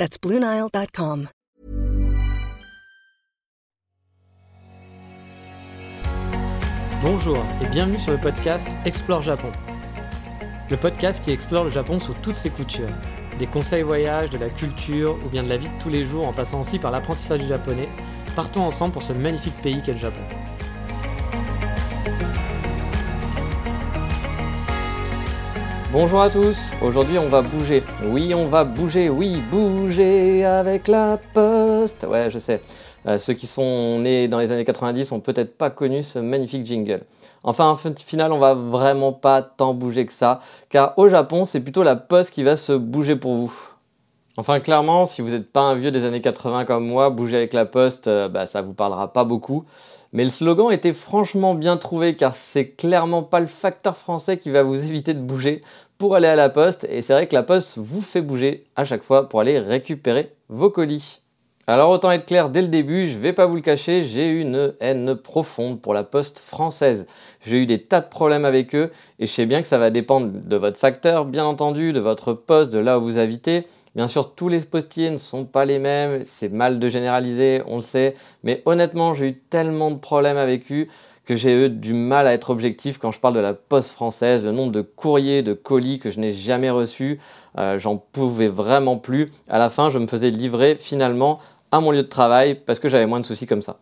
That's. Bonjour et bienvenue sur le podcast Explore Japon. Le podcast qui explore le Japon sous toutes ses coutures. Des conseils voyage, de la culture ou bien de la vie de tous les jours en passant aussi par l'apprentissage du japonais. Partons ensemble pour ce magnifique pays qu'est le Japon. Bonjour à tous, aujourd'hui on va bouger. Oui, on va bouger, oui, bouger avec la poste. Ouais, je sais. Euh, ceux qui sont nés dans les années 90 ont peut-être pas connu ce magnifique jingle. Enfin, en final, on va vraiment pas tant bouger que ça, car au Japon, c'est plutôt la poste qui va se bouger pour vous. Enfin, clairement, si vous n'êtes pas un vieux des années 80 comme moi, bouger avec la poste, euh, bah, ça vous parlera pas beaucoup. Mais le slogan était franchement bien trouvé car c'est clairement pas le facteur français qui va vous éviter de bouger pour aller à la poste. Et c'est vrai que la poste vous fait bouger à chaque fois pour aller récupérer vos colis. Alors autant être clair dès le début, je vais pas vous le cacher, j'ai une haine profonde pour la poste française. J'ai eu des tas de problèmes avec eux et je sais bien que ça va dépendre de votre facteur, bien entendu, de votre poste, de là où vous habitez. Bien sûr, tous les postiers ne sont pas les mêmes, c'est mal de généraliser, on le sait, mais honnêtement, j'ai eu tellement de problèmes avec eux que j'ai eu du mal à être objectif quand je parle de la poste française, le nombre de courriers, de colis que je n'ai jamais reçus, euh, j'en pouvais vraiment plus. À la fin, je me faisais livrer finalement à mon lieu de travail parce que j'avais moins de soucis comme ça.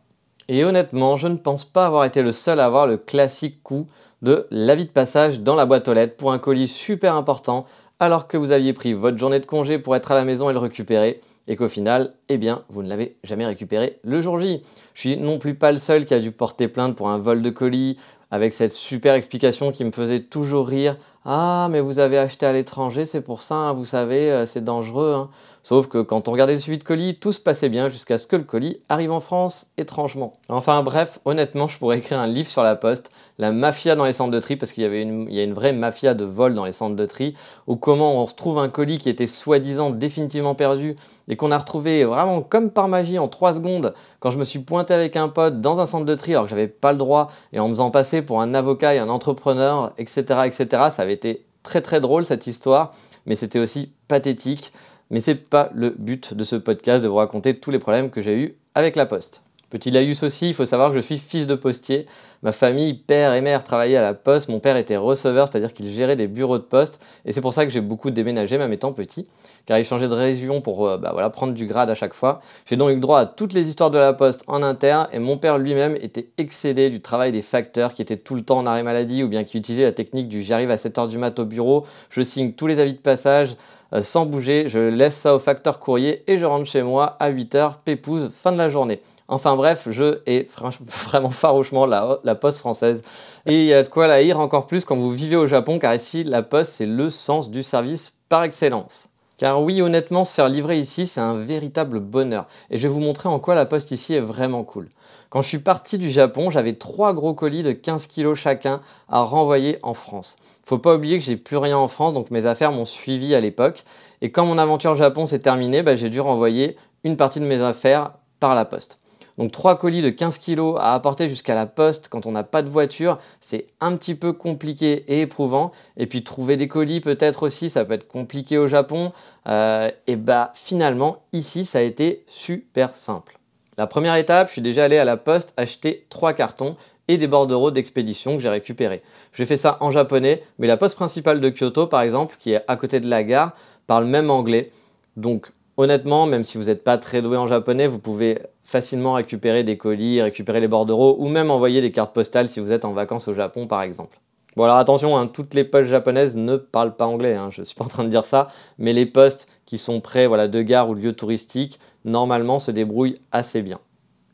Et honnêtement, je ne pense pas avoir été le seul à avoir le classique coup de l'avis de passage dans la boîte aux lettres pour un colis super important alors que vous aviez pris votre journée de congé pour être à la maison et le récupérer, et qu'au final, eh bien, vous ne l'avez jamais récupéré le jour J. Je suis non plus pas le seul qui a dû porter plainte pour un vol de colis, avec cette super explication qui me faisait toujours rire. Ah, mais vous avez acheté à l'étranger, c'est pour ça, hein, vous savez, euh, c'est dangereux. Hein. Sauf que quand on regardait le suivi de colis, tout se passait bien jusqu'à ce que le colis arrive en France, étrangement. Enfin bref, honnêtement, je pourrais écrire un livre sur la poste, la mafia dans les centres de tri, parce qu'il y avait une, a une vraie mafia de vol dans les centres de tri, ou comment on retrouve un colis qui était soi-disant définitivement perdu, et qu'on a retrouvé vraiment comme par magie en 3 secondes, quand je me suis pointé avec un pote dans un centre de tri alors que j'avais pas le droit, et en me faisant passer pour un avocat et un entrepreneur, etc., etc. Ça avait été très très drôle cette histoire, mais c'était aussi pathétique. Mais c'est pas le but de ce podcast de vous raconter tous les problèmes que j'ai eu avec la poste. Petit laïus aussi, il faut savoir que je suis fils de postier. Ma famille, père et mère, travaillaient à la poste. Mon père était receveur, c'est-à-dire qu'il gérait des bureaux de poste. Et c'est pour ça que j'ai beaucoup déménagé, même étant petit, car il changeait de région pour euh, bah, voilà, prendre du grade à chaque fois. J'ai donc eu droit à toutes les histoires de la poste en interne, et mon père lui-même était excédé du travail des facteurs qui étaient tout le temps en arrêt maladie, ou bien qui utilisaient la technique du j'arrive à 7h du mat au bureau, je signe tous les avis de passage, euh, sans bouger, je laisse ça au facteur courrier et je rentre chez moi à 8h, pépouse, fin de la journée. Enfin bref, je hais vraiment farouchement la, la poste française. Et il y a de quoi la haïr encore plus quand vous vivez au Japon, car ici, la poste, c'est le sens du service par excellence. Car oui, honnêtement, se faire livrer ici, c'est un véritable bonheur. Et je vais vous montrer en quoi la poste ici est vraiment cool. Quand je suis parti du Japon, j'avais trois gros colis de 15 kg chacun à renvoyer en France. Faut pas oublier que j'ai plus rien en France, donc mes affaires m'ont suivi à l'époque. Et quand mon aventure Japon s'est terminée, bah, j'ai dû renvoyer une partie de mes affaires par la poste. Donc trois colis de 15 kg à apporter jusqu'à la poste quand on n'a pas de voiture, c'est un petit peu compliqué et éprouvant. Et puis trouver des colis peut-être aussi, ça peut être compliqué au Japon. Euh, et bah finalement ici ça a été super simple. La première étape, je suis déjà allé à la poste acheter trois cartons et des bordereaux d'expédition que j'ai récupérés. J'ai fait ça en japonais, mais la poste principale de Kyoto par exemple, qui est à côté de la gare, parle même anglais. Donc honnêtement, même si vous n'êtes pas très doué en japonais, vous pouvez facilement récupérer des colis, récupérer les bordereaux ou même envoyer des cartes postales si vous êtes en vacances au Japon par exemple. Bon alors attention, hein, toutes les postes japonaises ne parlent pas anglais, hein, je ne suis pas en train de dire ça, mais les postes qui sont près voilà, de gares ou de lieux touristiques, normalement se débrouillent assez bien.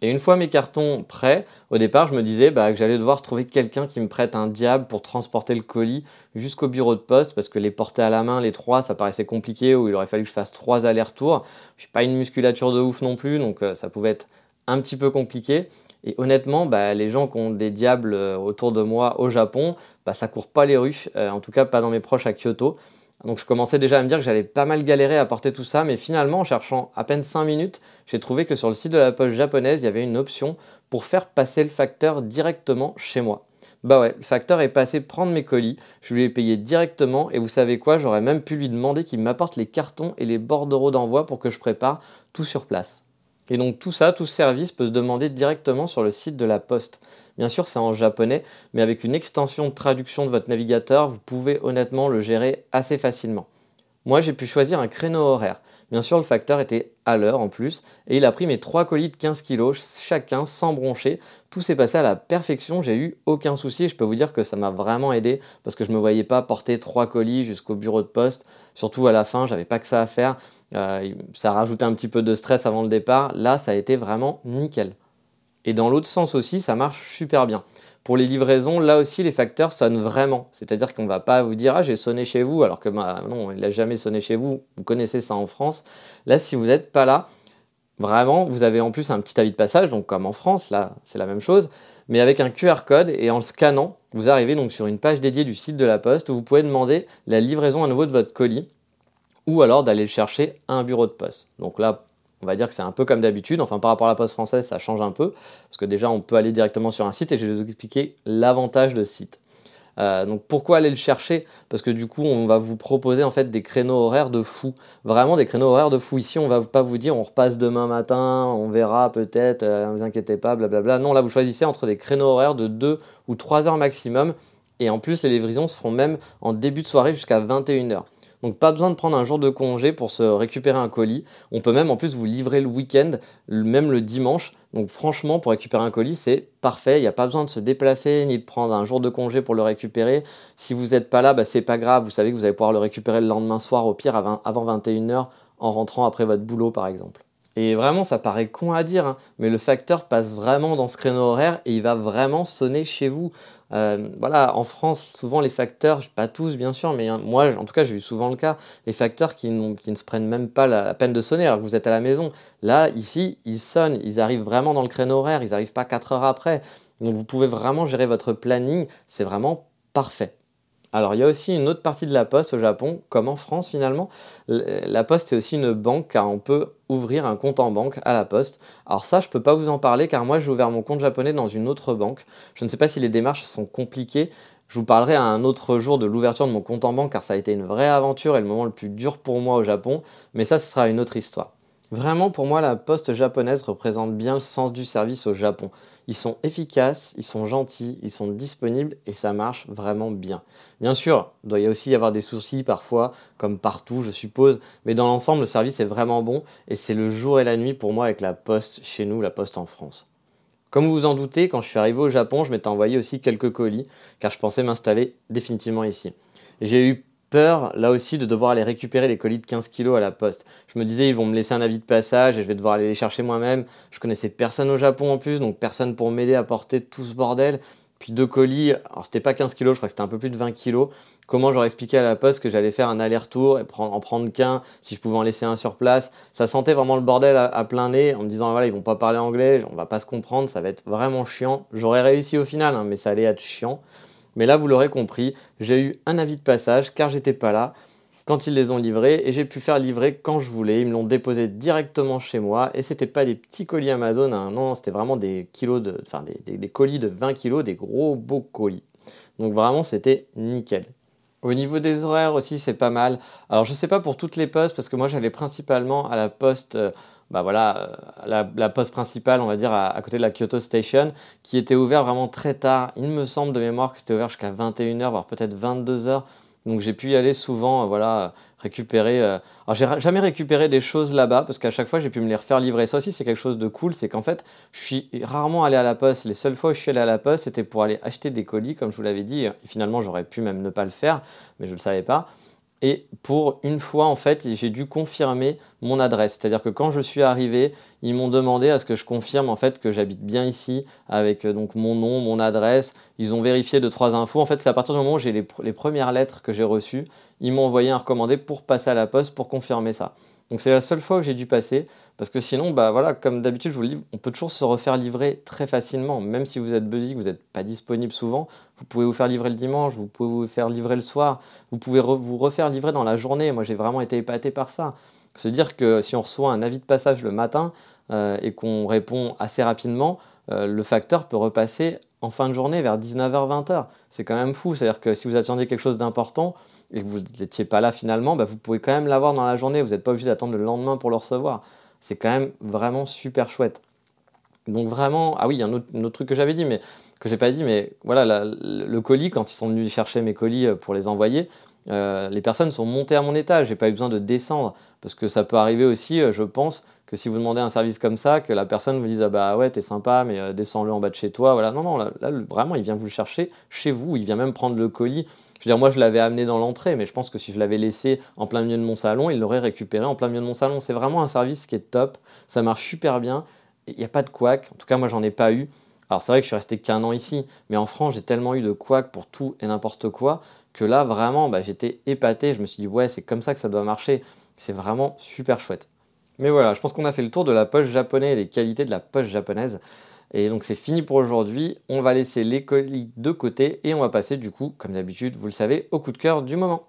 Et une fois mes cartons prêts, au départ, je me disais bah, que j'allais devoir trouver quelqu'un qui me prête un diable pour transporter le colis jusqu'au bureau de poste, parce que les porter à la main, les trois, ça paraissait compliqué, ou il aurait fallu que je fasse trois allers-retours. Je n'ai pas une musculature de ouf non plus, donc euh, ça pouvait être un petit peu compliqué. Et honnêtement, bah, les gens qui ont des diables euh, autour de moi au Japon, bah, ça court pas les rues, euh, en tout cas pas dans mes proches à Kyoto. Donc je commençais déjà à me dire que j'allais pas mal galérer à porter tout ça, mais finalement en cherchant à peine 5 minutes, j'ai trouvé que sur le site de la poche japonaise, il y avait une option pour faire passer le facteur directement chez moi. Bah ouais, le facteur est passé prendre mes colis, je lui ai payé directement et vous savez quoi, j'aurais même pu lui demander qu'il m'apporte les cartons et les bordereaux d'envoi pour que je prépare tout sur place. Et donc tout ça, tout ce service peut se demander directement sur le site de la Poste. Bien sûr, c'est en japonais, mais avec une extension de traduction de votre navigateur, vous pouvez honnêtement le gérer assez facilement. Moi, j'ai pu choisir un créneau horaire. Bien sûr, le facteur était à l'heure en plus, et il a pris mes trois colis de 15 kg chacun sans broncher. Tout s'est passé à la perfection, j'ai eu aucun souci, et je peux vous dire que ça m'a vraiment aidé parce que je ne me voyais pas porter trois colis jusqu'au bureau de poste. Surtout à la fin, j'avais pas que ça à faire. Euh, ça rajoutait un petit peu de stress avant le départ. Là, ça a été vraiment nickel. Et dans l'autre sens aussi, ça marche super bien. Pour les livraisons, là aussi, les facteurs sonnent vraiment. C'est-à-dire qu'on ne va pas vous dire Ah, j'ai sonné chez vous, alors que bah, non, il n'a jamais sonné chez vous. Vous connaissez ça en France. Là, si vous n'êtes pas là, vraiment, vous avez en plus un petit avis de passage, donc comme en France, là, c'est la même chose, mais avec un QR code et en le scannant, vous arrivez donc sur une page dédiée du site de la Poste où vous pouvez demander la livraison à nouveau de votre colis ou alors d'aller le chercher à un bureau de poste. Donc là, on va dire que c'est un peu comme d'habitude. Enfin, par rapport à la poste française, ça change un peu. Parce que déjà, on peut aller directement sur un site et je vais vous expliquer l'avantage de ce site. Euh, donc pourquoi aller le chercher? Parce que du coup, on va vous proposer en fait des créneaux horaires de fou. Vraiment des créneaux horaires de fou. Ici, on va pas vous dire on repasse demain matin, on verra peut-être, euh, ne vous inquiétez pas, blablabla. Non, là, vous choisissez entre des créneaux horaires de 2 ou 3 heures maximum. Et en plus, les livraisons se font même en début de soirée jusqu'à 21h. Donc pas besoin de prendre un jour de congé pour se récupérer un colis. On peut même en plus vous livrer le week-end, même le dimanche. Donc franchement, pour récupérer un colis, c'est parfait. Il n'y a pas besoin de se déplacer ni de prendre un jour de congé pour le récupérer. Si vous n'êtes pas là, bah, c'est pas grave. Vous savez que vous allez pouvoir le récupérer le lendemain soir, au pire avant 21h, en rentrant après votre boulot par exemple. Et vraiment, ça paraît con à dire, hein, mais le facteur passe vraiment dans ce créneau horaire et il va vraiment sonner chez vous. Euh, voilà, en France, souvent les facteurs, pas tous bien sûr, mais hein, moi en tout cas j'ai eu souvent le cas, les facteurs qui, qui ne se prennent même pas la, peine de sonner alors que vous êtes à la maison. Là, ici, ils sonnent, ils arrivent vraiment dans le créneau horaire, ils n'arrivent pas 4 heures après. Donc vous pouvez vraiment gérer votre planning, c'est vraiment parfait. Alors il y a aussi une autre partie de la poste au Japon, comme en France finalement. La poste c'est aussi une banque car on peut ouvrir un compte en banque à la poste. Alors ça je peux pas vous en parler car moi j'ai ouvert mon compte japonais dans une autre banque. Je ne sais pas si les démarches sont compliquées. Je vous parlerai un autre jour de l'ouverture de mon compte en banque car ça a été une vraie aventure et le moment le plus dur pour moi au Japon. Mais ça ce sera une autre histoire. Vraiment, pour moi, la poste japonaise représente bien le sens du service au Japon. Ils sont efficaces, ils sont gentils, ils sont disponibles et ça marche vraiment bien. Bien sûr, il doit y aussi y avoir des soucis parfois, comme partout, je suppose, mais dans l'ensemble, le service est vraiment bon et c'est le jour et la nuit pour moi avec la poste chez nous, la poste en France. Comme vous vous en doutez, quand je suis arrivé au Japon, je m'étais envoyé aussi quelques colis car je pensais m'installer définitivement ici. J'ai eu peur, là aussi, de devoir aller récupérer les colis de 15 kg à la poste. Je me disais, ils vont me laisser un avis de passage et je vais devoir aller les chercher moi-même. Je connaissais personne au Japon en plus, donc personne pour m'aider à porter tout ce bordel. Puis deux colis, alors c'était pas 15 kg, je crois que c'était un peu plus de 20 kg. Comment j'aurais expliqué à la poste que j'allais faire un aller-retour et en prendre qu'un, si je pouvais en laisser un sur place? Ça sentait vraiment le bordel à, plein nez en me disant, voilà, ils vont pas parler anglais, on va pas se comprendre, ça va être vraiment chiant. J'aurais réussi au final, hein, mais ça allait être chiant. Mais là, vous l'aurez compris, j'ai eu un avis de passage car j'étais pas là quand ils les ont livrés et j'ai pu faire livrer quand je voulais. Ils me l'ont déposé directement chez moi et c'était pas des petits colis Amazon, hein. non, c'était vraiment des kilos de, enfin des, colis de 20 kilos, des gros beaux colis. Donc vraiment, c'était nickel. Au niveau des horaires aussi, c'est pas mal. Alors, je sais pas pour toutes les postes, parce que moi, j'allais principalement à la poste euh, bah voilà, euh, la, poste principale, on va dire, à, côté de la Kyoto Station, qui était ouvert vraiment très tard. Il me semble de mémoire que c'était ouvert jusqu'à 21h, voire peut-être 22h. Donc j'ai pu y aller souvent, euh, voilà, récupérer. Euh, alors j'ai jamais récupéré des choses là-bas parce qu'à chaque fois j'ai pu me les refaire livrer. Ça aussi c'est quelque chose de cool, c'est qu'en fait je suis rarement allé à la poste. Les seules fois où je suis allé à la poste c'était pour aller acheter des colis, comme je vous l'avais dit. Finalement j'aurais pu même ne pas le faire, mais je ne le savais pas. Et pour une fois, en fait, j'ai dû confirmer mon adresse. C'est-à-dire que quand je suis arrivé, ils m'ont demandé à ce que je confirme en fait que j'habite bien ici avec euh, donc mon nom, mon adresse. Ils ont vérifié deux trois infos. En fait, c'est à partir du moment où j'ai les, les premières lettres que j'ai reçues, ils m'ont envoyé un recommandé pour passer à la poste pour confirmer ça. Donc c'est la seule fois que j'ai dû passer, parce que sinon, bah voilà, comme d'habitude, vous le dis, on peut toujours se refaire livrer très facilement, même si vous êtes busy, que vous n'êtes pas disponible souvent, vous pouvez vous faire livrer le dimanche, vous pouvez vous faire livrer le soir, vous pouvez vous refaire livrer dans la journée. Moi, j'ai vraiment été épaté par ça. Se dire que si on reçoit un avis de passage le matin euh, et qu'on répond assez rapidement, euh, le facteur peut repasser en fin de journée vers 19h-20h. C'est quand même fou. C'est-à-dire que si vous attendiez quelque chose d'important et que vous n'étiez pas là finalement, bah, vous pouvez quand même l'avoir dans la journée. Vous n'êtes pas obligé d'attendre le lendemain pour le recevoir. C'est quand même vraiment super chouette. Donc vraiment, ah oui, il y a un autre, truc que j'avais dit, mais que j'ai pas dit, mais voilà, le colis, quand ils sont venus chercher mes colis euh, pour les envoyer, euh, les personnes sont montées à mon étage, j'ai pas eu besoin de descendre, parce que ça peut arriver aussi, euh, je pense, que si vous demandez un service comme ça, que la personne vous dise ah bah ouais t'es sympa, mais descends-le en bas de chez toi, voilà. Non non, là, vraiment il vient vous le chercher chez vous, il vient même prendre le colis. Je veux dire moi je l'avais amené dans l'entrée, mais je pense que si je l'avais laissé en plein milieu de mon salon, il l'aurait récupéré en plein milieu de mon salon. C'est vraiment un service qui est top, ça marche super bien, il n'y a pas de couac. En tout cas moi j'en ai pas eu. Alors c'est vrai que je suis resté qu'un an ici, mais en France j'ai tellement eu de couac pour tout et n'importe quoi que là, vraiment, bah, j'étais épaté. Je me suis dit, ouais, c'est comme ça que ça doit marcher. C'est vraiment super chouette. Mais voilà, je pense qu'on a fait le tour de la poche japonaise et des qualités de la poche japonaise. Et donc c'est fini pour aujourd'hui. On va laisser les colis de côté et on va passer du coup, comme d'habitude, vous le savez, au coup de cœur du moment.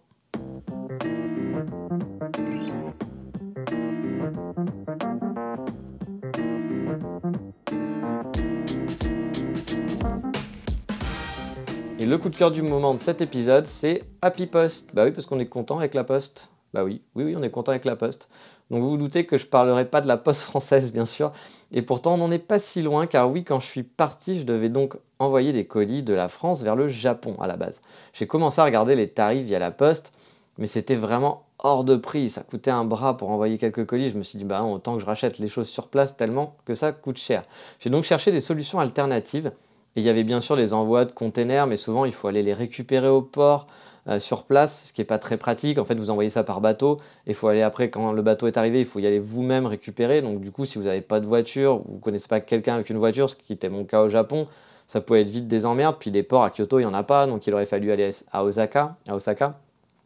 Le coup de cœur du moment de cet épisode, c'est Happy Post. Bah oui, parce qu'on est content avec la poste. Bah oui, oui, oui, on est content avec la poste. Donc vous vous doutez que je ne parlerai pas de la poste française, bien sûr. Et pourtant, on n'en est pas si loin, car oui, quand je suis parti, je devais donc envoyer des colis de la France vers le Japon à la base. J'ai commencé à regarder les tarifs via la poste, mais c'était vraiment hors de prix. Ça coûtait un bras pour envoyer quelques colis. Je me suis dit, bah autant que je rachète les choses sur place tellement que ça coûte cher. J'ai donc cherché des solutions alternatives et il y avait bien sûr les envois de containers, mais souvent il faut aller les récupérer au port, euh, sur place, ce qui n'est pas très pratique. En fait, vous envoyez ça par bateau, et il faut aller après, quand le bateau est arrivé, il faut y aller vous-même récupérer. Donc du coup, si vous n'avez pas de voiture, vous ne connaissez pas quelqu'un avec une voiture, ce qui était mon cas au Japon, ça pouvait être vite des emmerdes. Puis les ports à Kyoto, il n'y en a pas, donc il aurait fallu aller à Osaka. À Osaka.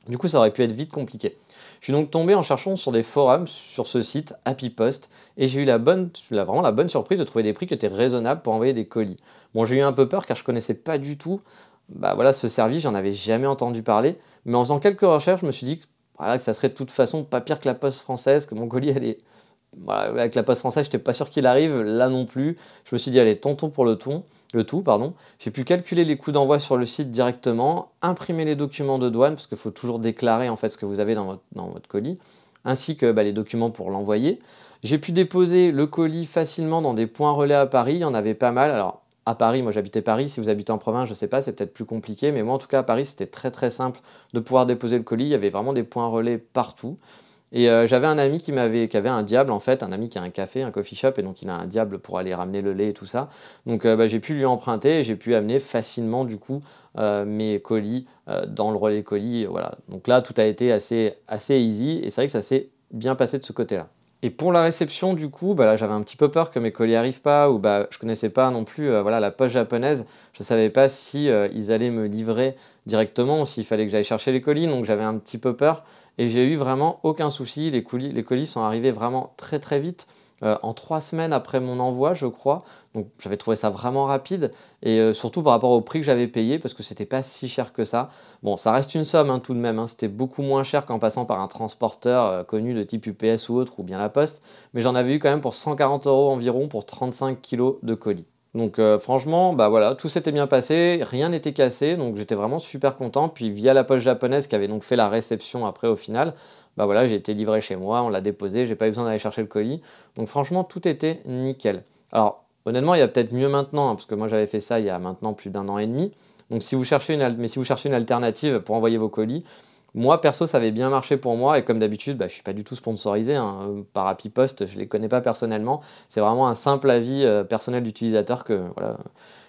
Du coup, ça aurait pu être vite compliqué. Je suis donc tombé en cherchant sur des forums sur ce site Happy Post et j'ai eu la bonne, vraiment la bonne surprise de trouver des prix qui étaient raisonnables pour envoyer des colis. Bon, j'ai eu un peu peur car je connaissais pas du tout bah voilà, ce service, j'en avais jamais entendu parler, mais en faisant quelques recherches, je me suis dit que, voilà, ça serait de toute façon pas pire que la poste française, que mon colis allait. avec la poste française, j'étais pas sûr qu'il arrive, là non plus. Je me suis dit, allez, tentons pour le ton le tout, pardon. J'ai pu calculer les coûts d'envoi sur le site directement, imprimer les documents de douane, parce qu'il faut toujours déclarer en fait ce que vous avez dans votre, colis, ainsi que bah, les documents pour l'envoyer. J'ai pu déposer le colis facilement dans des points relais à Paris, il y en avait pas mal. Alors à Paris, moi j'habitais Paris, si vous habitez en province, je ne sais pas, c'est peut-être plus compliqué, mais moi en tout cas à Paris c'était très très simple de pouvoir déposer le colis, il y avait vraiment des points relais partout. Et euh, j'avais un ami qui, m'avait, qui avait un diable, en fait, un ami qui a un café, un coffee shop, et donc il a un diable pour aller ramener le lait et tout ça. Donc euh, bah, j'ai pu lui emprunter et j'ai pu amener facilement, du coup, euh, mes colis dans le relais colis. Voilà. Donc là, tout a été assez, assez easy, et c'est vrai que ça s'est bien passé de ce côté-là. Et pour la réception, du coup, bah, j'avais un petit peu peur que mes colis arrivent pas, ou bah, je connaissais pas non plus voilà, la poste japonaise. Je ne savais pas si ils allaient me livrer directement ou s'il fallait que j'aille chercher les colis, donc j'avais un petit peu peur. Et j'ai eu vraiment aucun souci. Les colis, sont arrivés vraiment très très vite. Euh, en trois semaines après mon envoi, je crois. Donc j'avais trouvé ça vraiment rapide et euh, surtout par rapport au prix que j'avais payé parce que c'était pas si cher que ça. Bon, ça reste une somme hein, tout de même. Hein. C'était beaucoup moins cher qu'en passant par un transporteur euh, connu de type UPS ou autre ou bien la Poste. Mais j'en avais eu quand même pour 140 euros environ pour 35 kilos de colis. Donc euh, franchement, bah voilà, tout s'était bien passé, rien n'était cassé, donc j'étais vraiment super content. Puis via la poste japonaise qui avait donc fait la réception après au final, bah voilà, j'ai été livré chez moi, on l'a déposé, j'ai pas eu besoin d'aller chercher le colis. Donc franchement, tout était nickel. Alors honnêtement, il y a peut-être mieux maintenant, hein, parce que moi j'avais fait ça il y a maintenant plus d'un an et demi. Donc mais si vous cherchez une alternative pour envoyer vos colis, moi, perso, ça avait bien marché pour moi et comme d'habitude, bah, je ne suis pas du tout sponsorisé hein, par Happy Post, je ne les connais pas personnellement. C'est vraiment un simple avis euh, personnel d'utilisateur que, voilà,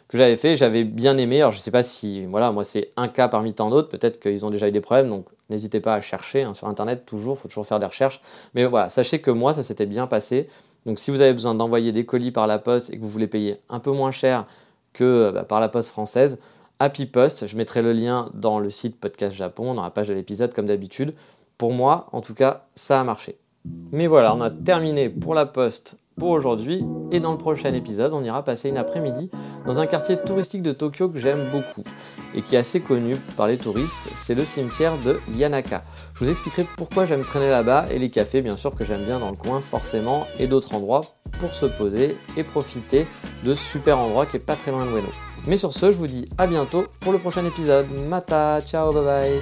que j'avais fait, j'avais bien aimé. Alors je ne sais pas si, voilà, moi c'est un cas parmi tant d'autres, peut-être qu'ils ont déjà eu des problèmes, donc n'hésitez pas à chercher hein, sur Internet, toujours, il faut toujours faire des recherches. Mais voilà, sachez que moi, ça s'était bien passé. Donc si vous avez besoin d'envoyer des colis par la poste et que vous voulez payer un peu moins cher que bah, par la poste française, Happy Post, je mettrai le lien dans le site Podcast Japon, dans la page de l'épisode comme d'habitude. Pour moi, en tout cas, ça a marché. Mais voilà, on a terminé pour la poste pour aujourd'hui et dans le prochain épisode, on ira passer une après-midi dans un quartier touristique de Tokyo que j'aime beaucoup et qui est assez connu par les touristes, c'est le cimetière de Yanaka. Je vous expliquerai pourquoi j'aime traîner là-bas et les cafés bien sûr que j'aime bien dans le coin forcément et d'autres endroits pour se poser et profiter de ce super endroit qui est pas très loin de Ueno. Mais sur ce, je vous dis à bientôt pour le prochain épisode. Mata, ciao, bye bye.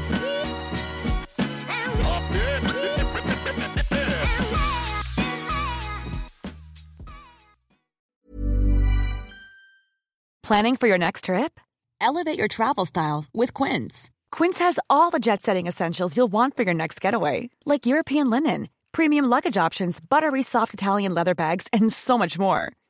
Planning for your next trip? Elevate your travel style with Quince. Quince has all the jet setting essentials you'll want for your next getaway, like European linen, premium luggage options, buttery soft Italian leather bags, and so much more.